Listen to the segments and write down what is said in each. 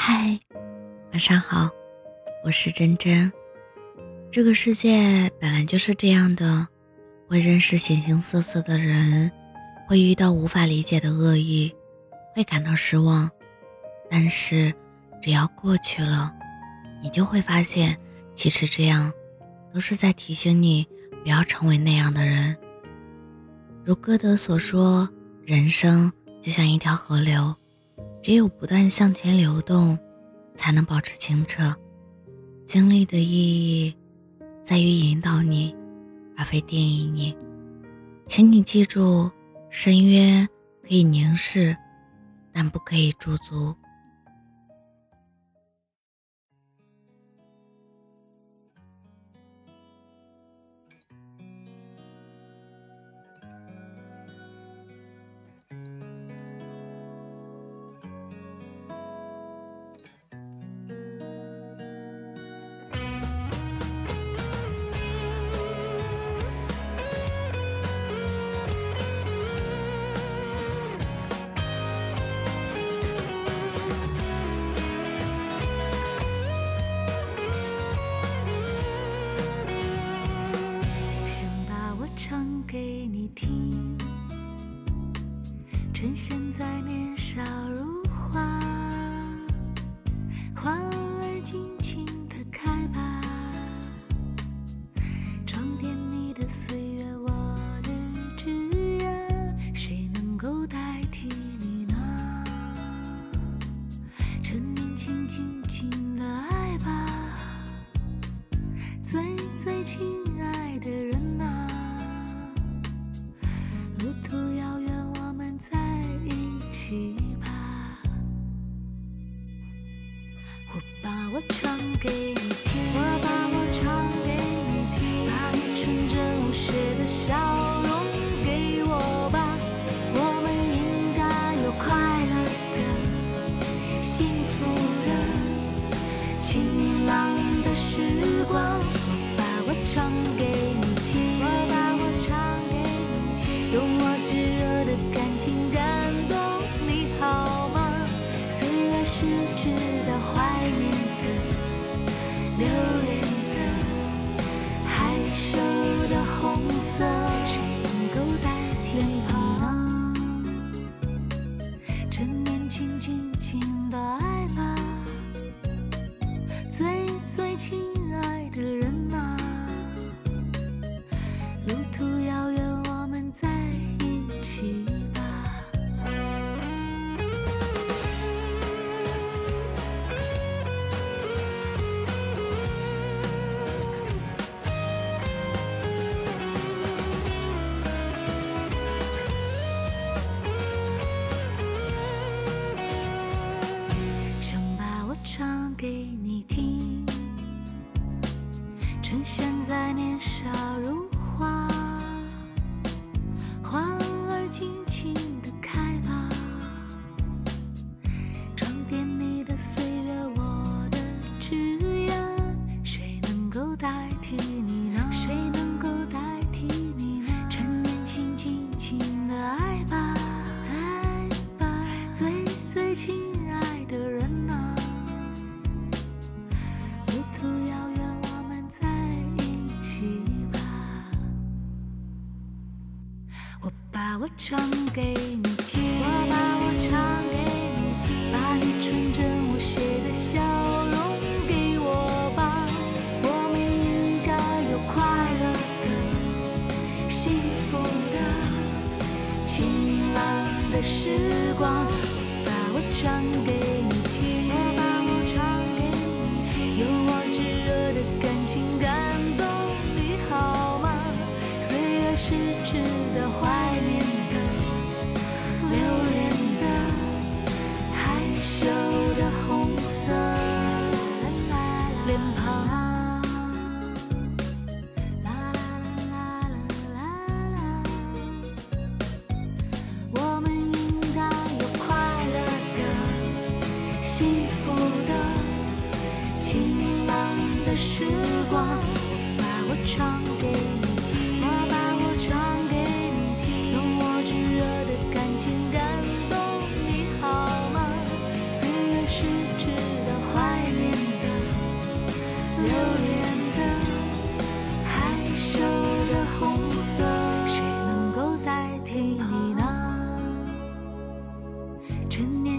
嗨，晚上好，我是真真。这个世界本来就是这样的，会认识形形色色的人，会遇到无法理解的恶意，会感到失望。但是，只要过去了，你就会发现，其实这样，都是在提醒你不要成为那样的人。如歌德所说，人生就像一条河流。只有不断向前流动，才能保持清澈。经历的意义，在于引导你，而非定义你。请你记住，深渊可以凝视，但不可以驻足。唱给你听。趁现在年呈现唱给你听，我把我唱给你听，把你纯真无邪的笑容给我吧。我们应该有快乐的、幸福的、晴朗的时光。我把我唱给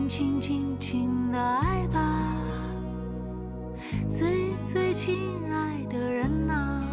轻轻、轻的爱吧，最最亲爱的人啊。